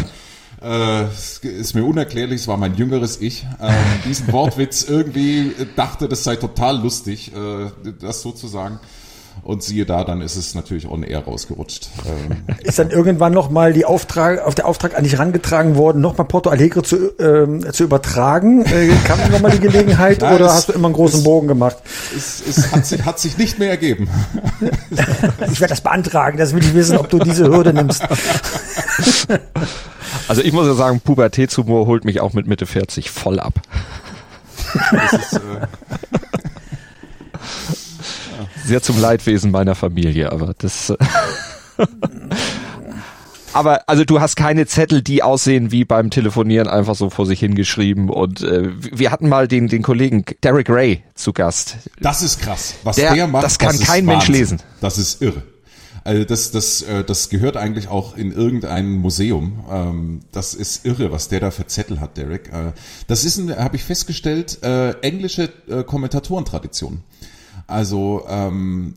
äh, es ist mir unerklärlich, es war mein jüngeres Ich, ähm, diesen Wortwitz irgendwie dachte, das sei total lustig, äh, das sozusagen. Und siehe da, dann ist es natürlich on air rausgerutscht. Ähm, (laughs) Ist dann irgendwann noch mal die Auftrag, auf der Auftrag an dich herangetragen worden, noch mal Porto Alegre zu, ähm, zu übertragen? Äh, kam noch mal die Gelegenheit Ja, oder es- hast du immer einen großen es- Bogen gemacht? es, es hat, sich, hat sich nicht mehr ergeben. (laughs) Ich werde das beantragen, das will ich wissen, ob du diese Hürde nimmst. (laughs) Also ich muss ja sagen, Pubertätshumor holt mich auch mit Mitte 40 voll ab. Das ist, äh, Sehr zum Leidwesen meiner Familie, aber das. äh, aber also du hast keine Zettel, die aussehen wie beim Telefonieren einfach so vor sich hingeschrieben. Und äh, wir hatten mal den den Kollegen Derek Ray zu Gast. Das ist krass. Was Der- der, macht, das kann ist kein Mensch lesen. Das ist irre. Also das, das, äh, das gehört eigentlich auch in irgendein Museum. Ähm, Das ist irre, was der da für Zettel hat, Derek. Äh, Das ist, habe ich festgestellt, äh, englische Kommentatorentradition. Also ähm,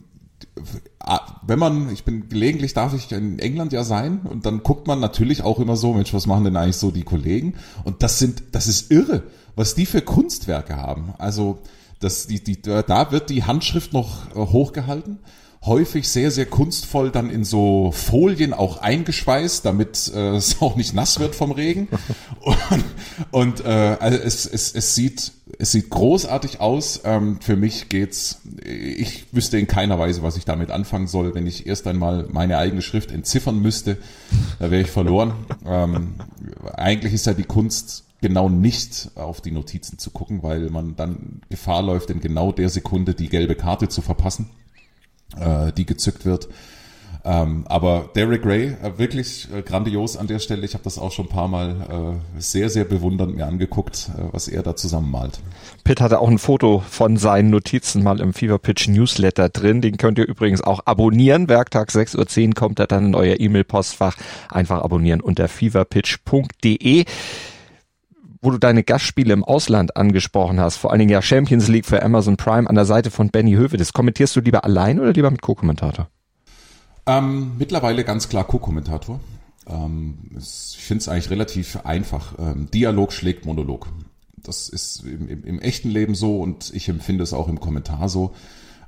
wenn man, ich bin gelegentlich darf ich in England ja sein und dann guckt man natürlich auch immer so, Mensch, was machen denn eigentlich so die Kollegen? Und das sind, das ist irre, was die für Kunstwerke haben. Also das, die, die, da wird die Handschrift noch hochgehalten häufig sehr, sehr kunstvoll dann in so Folien auch eingeschweißt, damit äh, (laughs) es auch nicht nass wird vom Regen. Und, und äh, also es, es, es, sieht, es sieht großartig aus. Ähm, für mich geht's, ich wüsste in keiner Weise, was ich damit anfangen soll, wenn ich erst einmal meine eigene Schrift entziffern müsste. Da wäre ich verloren. Ähm, eigentlich ist ja die Kunst genau nicht auf die Notizen zu gucken, weil man dann Gefahr läuft, in genau der Sekunde die gelbe Karte zu verpassen äh, die gezückt wird. Ähm, aber Derek Ray, äh, wirklich äh, grandios an der Stelle. Ich habe das auch schon ein paar Mal äh, sehr, sehr bewundernd mir angeguckt, äh, was er da zusammenmalt. Pitt hatte auch ein Foto von seinen Notizen mal im Fever Pitch Newsletter drin. Den könnt ihr übrigens auch abonnieren. Werktag 6.10 Uhr kommt er dann in euer E-Mail-Postfach. Einfach abonnieren unter feverpitch.de wo du deine Gastspiele im Ausland angesprochen hast, vor allen Dingen ja Champions League für Amazon Prime an der Seite von Benny Hövedes. Kommentierst du lieber allein oder lieber mit Co-Kommentator? Ähm, mittlerweile ganz klar Co-Kommentator. Ähm, ich finde es eigentlich relativ einfach. Ähm, Dialog schlägt Monolog. Das ist im, im, im, echten Leben so und ich empfinde es auch im Kommentar so.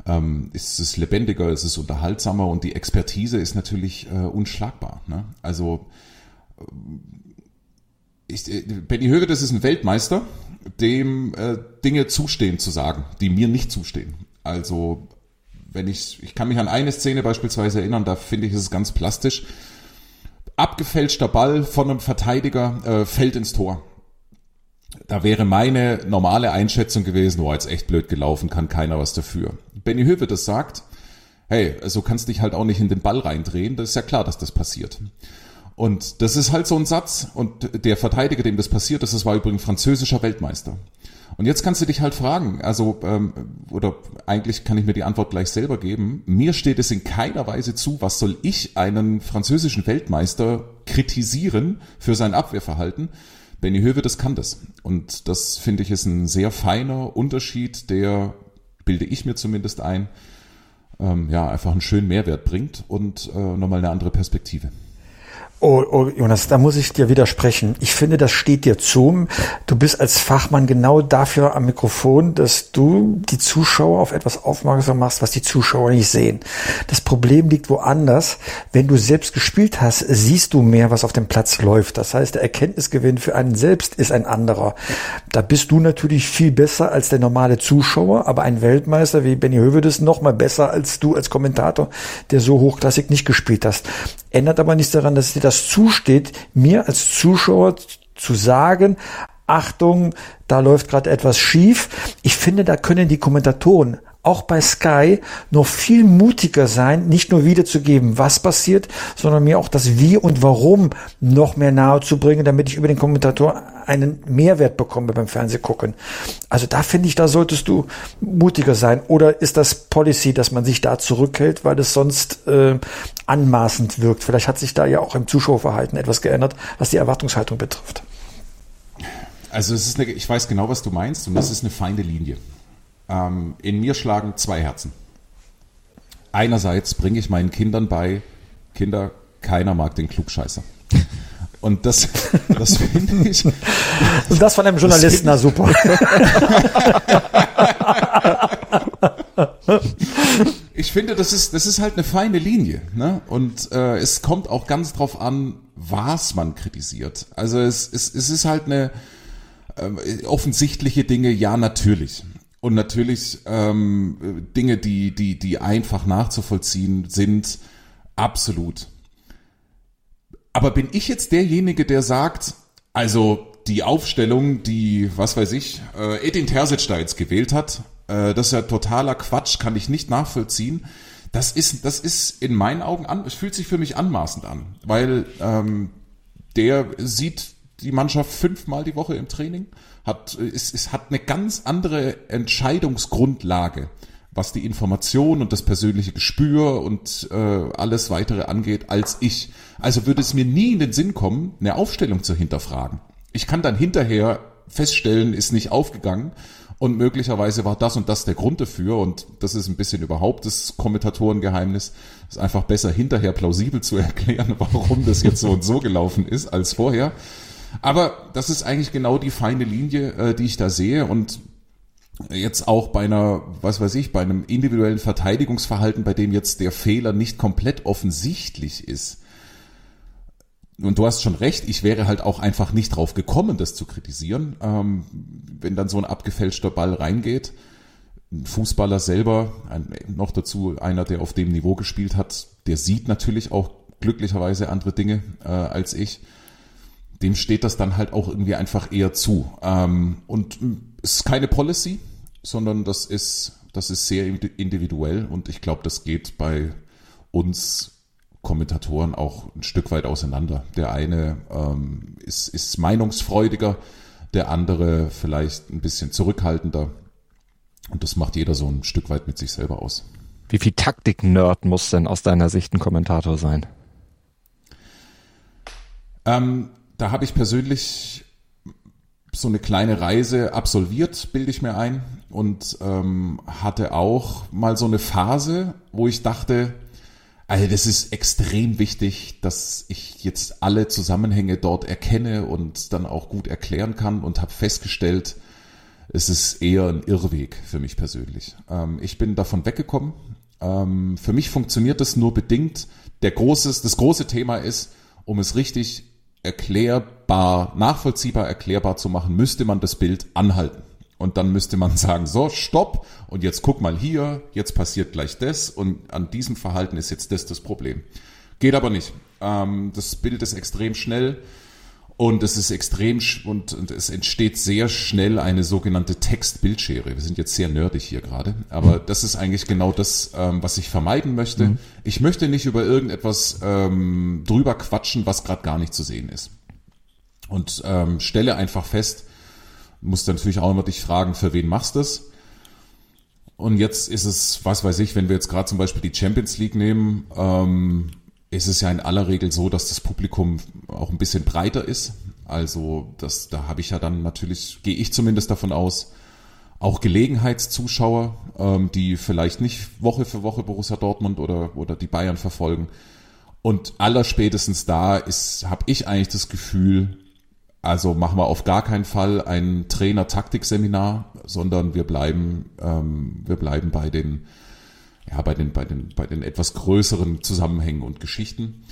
Ähm, ist es lebendiger, ist es unterhaltsamer und die Expertise ist natürlich äh, unschlagbar. Ne? Also ich, äh, Benny Höge, das ist ein Weltmeister, dem äh, Dinge zustehen zu sagen, die mir nicht zustehen. Also wenn ich, ich kann mich an eine Szene beispielsweise erinnern, da finde ich es ganz plastisch. Abgefälschter Ball von einem Verteidiger äh, fällt ins Tor. Da wäre meine normale Einschätzung gewesen, oh, jetzt echt blöd gelaufen, kann keiner was dafür. Benny Höwe das sagt, hey, so also kannst dich halt auch nicht in den Ball reindrehen, das ist ja klar, dass das passiert. Und das ist halt so ein Satz. Und der Verteidiger, dem das passiert ist, das war übrigens französischer Weltmeister. Und jetzt kannst du dich halt fragen, also ähm, oder eigentlich kann ich mir die Antwort gleich selber geben. Mir steht es in keiner Weise zu, was soll ich einen französischen Weltmeister kritisieren für sein Abwehrverhalten. Benny Höwe, das kann das. Und das finde ich ist ein sehr feiner Unterschied, der bilde ich mir zumindest ein, ähm, ja einfach einen schönen Mehrwert bringt und äh, nochmal eine andere Perspektive. Oh, oh, Jonas, da muss ich dir widersprechen. Ich finde, das steht dir zu. Du bist als Fachmann genau dafür am Mikrofon, dass du die Zuschauer auf etwas aufmerksam machst, was die Zuschauer nicht sehen. Das Problem liegt woanders. Wenn du selbst gespielt hast, siehst du mehr, was auf dem Platz läuft. Das heißt, der Erkenntnisgewinn für einen selbst ist ein anderer. Da bist du natürlich viel besser als der normale Zuschauer, aber ein Weltmeister wie Benny Hövedes noch mal besser als du als Kommentator, der so hochklassig nicht gespielt hast. Ändert aber nichts daran, dass dir das das zusteht, mir als Zuschauer zu sagen, Achtung, da läuft gerade etwas schief. Ich finde, da können die Kommentatoren auch bei Sky noch viel mutiger sein, nicht nur wiederzugeben, was passiert, sondern mir auch das Wie und Warum noch mehr nahe zu bringen, damit ich über den Kommentator einen Mehrwert bekomme beim Fernsehgucken. Also da finde ich, da solltest du mutiger sein. Oder ist das Policy, dass man sich da zurückhält, weil es sonst äh, anmaßend wirkt? Vielleicht hat sich da ja auch im Zuschauerverhalten etwas geändert, was die Erwartungshaltung betrifft. Also es ist eine, ich weiß genau, was du meinst und das ist eine feine Linie. Ähm, in mir schlagen zwei Herzen. Einerseits bringe ich meinen Kindern bei, Kinder, keiner mag den Klugscheißer. Und das, (laughs) das finde ich. Und das von einem Journalisten, na super. ich finde, das ist, das ist halt eine feine Linie. Ne? Und äh, es kommt auch ganz drauf an, was man kritisiert. Also es, es, es ist halt eine äh, offensichtliche Dinge, ja, natürlich. Und natürlich ähm, Dinge, die, die, die einfach nachzuvollziehen sind, absolut. Aber bin ich jetzt derjenige, der sagt, also die Aufstellung, die, was weiß ich, äh, Edin Terzic da jetzt gewählt hat, äh, das ist ja totaler Quatsch, kann ich nicht nachvollziehen. Das ist, das ist in meinen Augen an, es fühlt sich für mich anmaßend an, weil ähm, der sieht die Mannschaft fünfmal die Woche im Training hat, es, es hat eine ganz andere Entscheidungsgrundlage, was die Information und das persönliche Gespür und äh, alles weitere angeht, als ich. Also würde es mir nie in den Sinn kommen, eine Aufstellung zu hinterfragen. Ich kann dann hinterher feststellen, ist nicht aufgegangen und möglicherweise war das und das der Grund dafür und das ist ein bisschen überhaupt das Kommentatorengeheimnis. Ist einfach besser hinterher plausibel zu (laughs) erklären, warum das jetzt so und so gelaufen ist als vorher. Aber das ist eigentlich genau die feine Linie, äh, die ich da sehe und jetzt auch bei einer, was weiß ich, bei einem individuellen Verteidigungsverhalten, bei dem jetzt der Fehler nicht komplett offensichtlich ist. Und du hast schon recht, ich wäre halt auch einfach nicht drauf gekommen, das zu kritisieren, ähm, wenn dann so ein abgefälschter Ball reingeht. Ein Fußballer selber, ein, noch dazu einer, der auf dem Niveau gespielt hat, der sieht natürlich auch glücklicherweise andere Dinge äh, als ich. Dem steht das dann halt auch irgendwie einfach eher zu. Ähm, und es ist keine Policy, sondern das ist, das ist sehr individuell und ich glaube, das geht bei uns Kommentatoren auch ein Stück weit auseinander. Der eine ähm, ist, ist meinungsfreudiger, der andere vielleicht ein bisschen zurückhaltender. Und das macht jeder so ein Stück weit mit sich selber aus. Wie viel Taktik-Nerd muss denn aus deiner Sicht ein Kommentator sein? Ähm, da habe ich persönlich so eine kleine Reise absolviert, bilde ich mir ein, und ähm, hatte auch mal so eine Phase, wo ich dachte, also das ist extrem wichtig, dass ich jetzt alle Zusammenhänge dort erkenne und dann auch gut erklären kann und habe festgestellt, es ist eher ein Irrweg für mich persönlich. Ähm, ich bin davon weggekommen. Ähm, für mich funktioniert das nur bedingt. Der großes, das große Thema ist, um es richtig erklärbar, nachvollziehbar erklärbar zu machen, müsste man das Bild anhalten. Und dann müsste man sagen, so, stopp, und jetzt guck mal hier, jetzt passiert gleich das, und an diesem Verhalten ist jetzt das das Problem. Geht aber nicht. Ähm, das Bild ist extrem schnell und es ist extrem und, und es entsteht sehr schnell eine sogenannte Text-Bildschere. Wir sind jetzt sehr nerdig hier gerade, aber das ist eigentlich genau das, ähm, was ich vermeiden möchte. Mhm. Ich möchte nicht über irgendetwas ähm, drüber quatschen, was gerade gar nicht zu sehen ist. Und ähm, stelle einfach fest, muss dann natürlich auch immer dich fragen, für wen machst du das? Und jetzt ist es, was weiß ich, wenn wir jetzt gerade zum Beispiel die Champions League nehmen, ähm, ist es ja in aller Regel so, dass das Publikum auch ein bisschen breiter ist. Also das, da habe ich ja dann natürlich, gehe ich zumindest davon aus, auch Gelegenheitszuschauer, ähm, die vielleicht nicht Woche für Woche Borussia Dortmund oder, oder die Bayern verfolgen. Und allerspätestens da ist, habe ich eigentlich das Gefühl, also machen wir auf gar keinen Fall ein Trainer-Taktik-Seminar, sondern wir bleiben, ähm, wir bleiben bei den ja, bei den, bei den, bei den etwas größeren Zusammenhängen und Geschichten.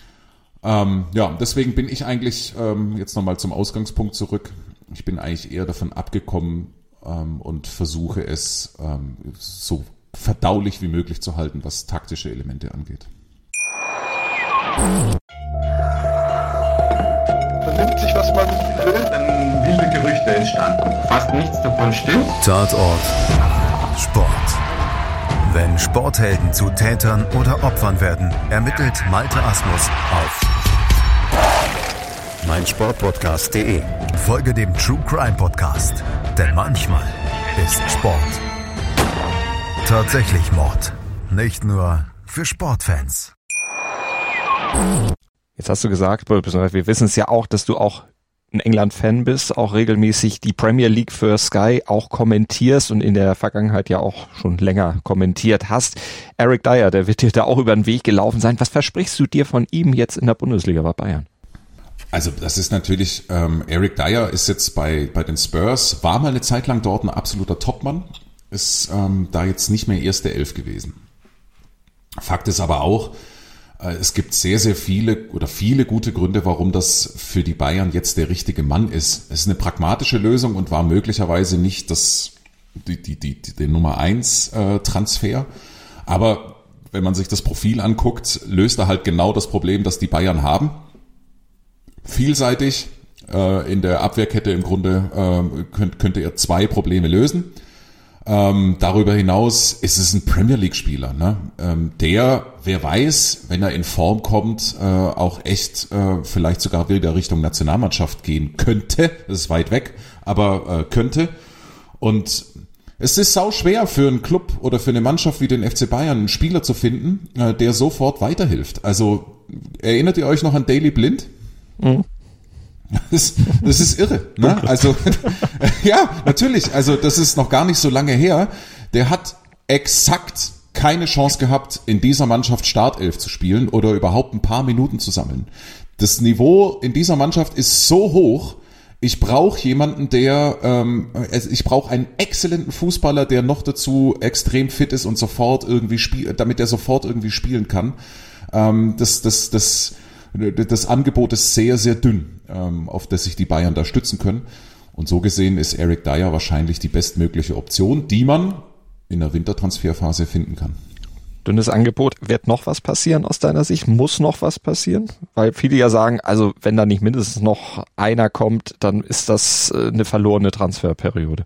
Ähm, ja, deswegen bin ich eigentlich ähm, jetzt nochmal zum Ausgangspunkt zurück. Ich bin eigentlich eher davon abgekommen ähm, und versuche es ähm, so verdaulich wie möglich zu halten, was taktische Elemente angeht. Vernimmt sich, was man will, dann wilde Gerüchte entstanden. Fast nichts davon stimmt. Tatort. Sport. Wenn Sporthelden zu Tätern oder Opfern werden, ermittelt Malte Asmus auf meinsportpodcast.de. Folge dem True Crime Podcast, denn manchmal ist Sport tatsächlich Mord. Nicht nur für Sportfans. Jetzt hast du gesagt, wir wissen es ja auch, dass du auch ein England-Fan bist, auch regelmäßig die Premier League für Sky auch kommentierst und in der Vergangenheit ja auch schon länger kommentiert hast. Eric Dyer, der wird dir da auch über den Weg gelaufen sein. Was versprichst du dir von ihm jetzt in der Bundesliga bei Bayern? Also das ist natürlich, ähm, Eric Dyer ist jetzt bei, bei den Spurs, war mal eine Zeit lang dort ein absoluter Topmann, ist ähm, da jetzt nicht mehr erste Elf gewesen. Fakt ist aber auch, es gibt sehr, sehr viele oder viele gute Gründe, warum das für die Bayern jetzt der richtige Mann ist. Es ist eine pragmatische Lösung und war möglicherweise nicht das, die, die, die, die, der Nummer eins äh, Transfer. Aber wenn man sich das Profil anguckt, löst er halt genau das Problem, das die Bayern haben. Vielseitig, äh, in der Abwehrkette im Grunde äh, könnt, könnte er zwei Probleme lösen. Ähm, darüber hinaus ist es ein Premier League-Spieler, ne? ähm, der, wer weiß, wenn er in Form kommt, äh, auch echt äh, vielleicht sogar wieder Richtung Nationalmannschaft gehen könnte. Das ist weit weg, aber äh, könnte. Und es ist sau schwer für einen Club oder für eine Mannschaft wie den FC Bayern einen Spieler zu finden, äh, der sofort weiterhilft. Also erinnert ihr euch noch an Daily Blind? Mhm. Das, das ist irre. Ne? Also (laughs) ja, natürlich. Also das ist noch gar nicht so lange her. Der hat exakt keine Chance gehabt, in dieser Mannschaft Startelf zu spielen oder überhaupt ein paar Minuten zu sammeln. Das Niveau in dieser Mannschaft ist so hoch. Ich brauche jemanden, der, ähm, ich brauche einen exzellenten Fußballer, der noch dazu extrem fit ist und sofort irgendwie spielt, damit er sofort irgendwie spielen kann. Ähm, das, das, das, das Angebot ist sehr, sehr dünn, ähm, auf das sich die Bayern da stützen können. Und so gesehen ist Eric Dyer wahrscheinlich die bestmögliche Option, die man in der Wintertransferphase finden kann. Dünnes Angebot. Wird noch was passieren aus deiner Sicht? Muss noch was passieren? Weil viele ja sagen, also wenn da nicht mindestens noch einer kommt, dann ist das äh, eine verlorene Transferperiode.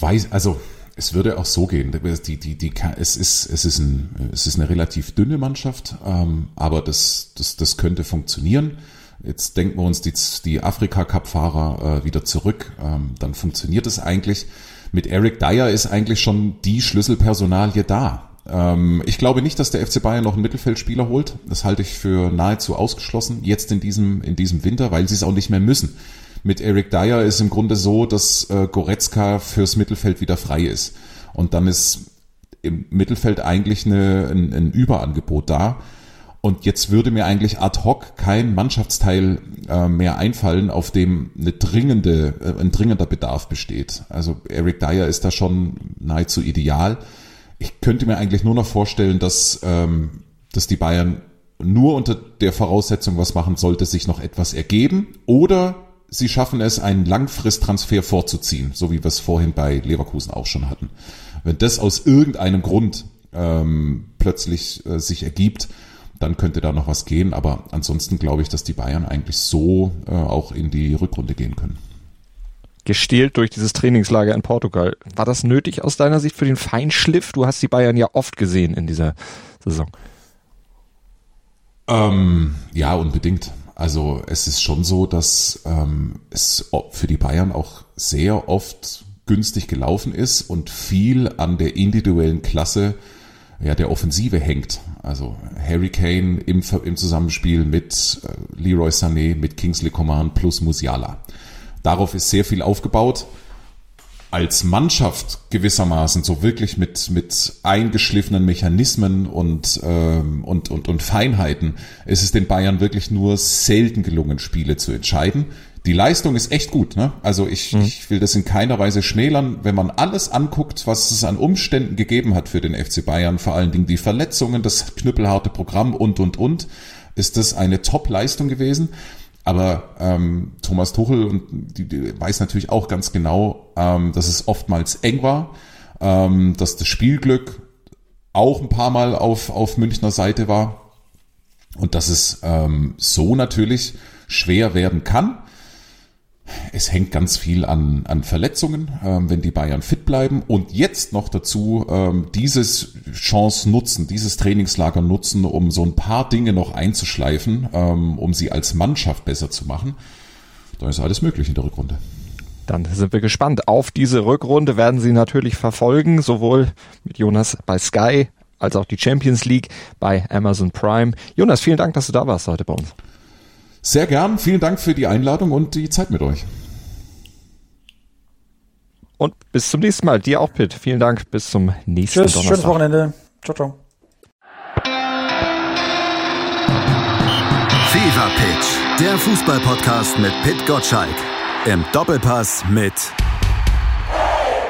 Weiß, also es würde auch so gehen. Die, die, die, es, ist, es, ist ein, es ist eine relativ dünne Mannschaft, ähm, aber das, das, das könnte funktionieren. Jetzt denken wir uns die, die Afrika-Cup-Fahrer äh, wieder zurück. Ähm, dann funktioniert es eigentlich. Mit Eric Dyer ist eigentlich schon die Schlüsselpersonalie da. Ähm, ich glaube nicht, dass der FC Bayern noch einen Mittelfeldspieler holt. Das halte ich für nahezu ausgeschlossen, jetzt in diesem, in diesem Winter, weil sie es auch nicht mehr müssen mit Eric Dyer ist im Grunde so, dass äh, Goretzka fürs Mittelfeld wieder frei ist. Und dann ist im Mittelfeld eigentlich eine, ein, ein Überangebot da. Und jetzt würde mir eigentlich ad hoc kein Mannschaftsteil äh, mehr einfallen, auf dem eine dringende, äh, ein dringender Bedarf besteht. Also Eric Dyer ist da schon nahezu ideal. Ich könnte mir eigentlich nur noch vorstellen, dass, ähm, dass die Bayern nur unter der Voraussetzung was machen sollte, sich noch etwas ergeben oder sie schaffen es, einen Langfristtransfer vorzuziehen, so wie wir es vorhin bei Leverkusen auch schon hatten. Wenn das aus irgendeinem Grund ähm, plötzlich äh, sich ergibt, dann könnte da noch was gehen. Aber ansonsten glaube ich, dass die Bayern eigentlich so äh, auch in die Rückrunde gehen können. Gestählt durch dieses Trainingslager in Portugal. War das nötig aus deiner Sicht für den Feinschliff? Du hast die Bayern ja oft gesehen in dieser Saison. Ähm, ja, unbedingt. Also es ist schon so, dass ähm, es für die Bayern auch sehr oft günstig gelaufen ist und viel an der individuellen Klasse ja, der Offensive hängt. Also Harry Kane im, im Zusammenspiel mit äh, Leroy Sané, mit Kingsley Coman plus Musiala. Darauf ist sehr viel aufgebaut als Mannschaft gewissermaßen so wirklich mit, mit eingeschliffenen Mechanismen und, ähm, und, und, und Feinheiten ist es den Bayern wirklich nur selten gelungen, Spiele zu entscheiden. Die Leistung ist echt gut. Ne? Also ich, mhm. ich will das in keiner Weise schmälern. Wenn man alles anguckt, was es an Umständen gegeben hat für den FC Bayern, vor allen Dingen die Verletzungen, das knüppelharte Programm und, und, und, ist das eine Top-Leistung gewesen. Aber ähm, Thomas Tuchel und die, die weiß natürlich auch ganz genau, ähm, dass es oftmals eng war, ähm, dass das Spielglück auch ein paar Mal auf, auf Münchner Seite war und dass es ähm, so natürlich schwer werden kann. Es hängt ganz viel an, an Verletzungen, ähm, wenn die Bayern fit bleiben und jetzt noch dazu ähm, dieses Chance nutzen, dieses Trainingslager nutzen, um so ein paar Dinge noch einzuschleifen, ähm, um sie als Mannschaft besser zu machen. Da ist alles möglich in der Rückrunde. Dann sind wir gespannt. Auf diese Rückrunde werden Sie natürlich verfolgen, sowohl mit Jonas bei Sky als auch die Champions League bei Amazon Prime. Jonas, vielen Dank, dass du da warst heute bei uns. Sehr gern. Vielen Dank für die Einladung und die Zeit mit euch. Und bis zum nächsten Mal. Dir auch, Pitt. Vielen Dank. Bis zum nächsten Tschüss, Donnerstag. Schönes Wochenende. Ciao, ciao. Fever Pitch, der Fußballpodcast mit Pit Gottschalk. Im Doppelpass mit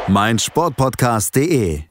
meinsportpodcast.de.